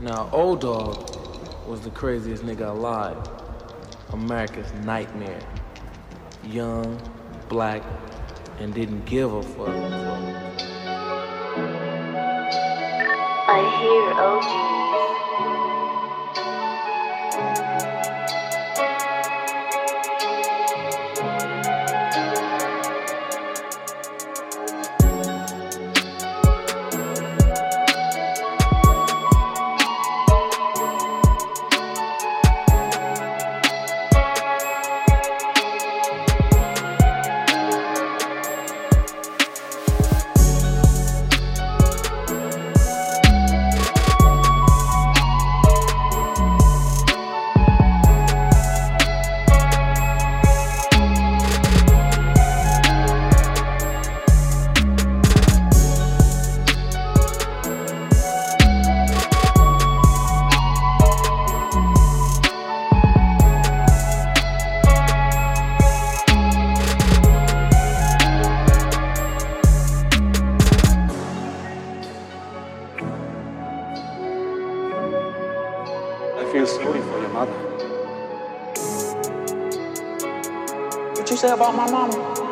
Now, O-Dog was the craziest nigga alive. America's nightmare. Young, black, and didn't give a fuck. I hear OGs. I feel sorry for your mother. What you say about my mama?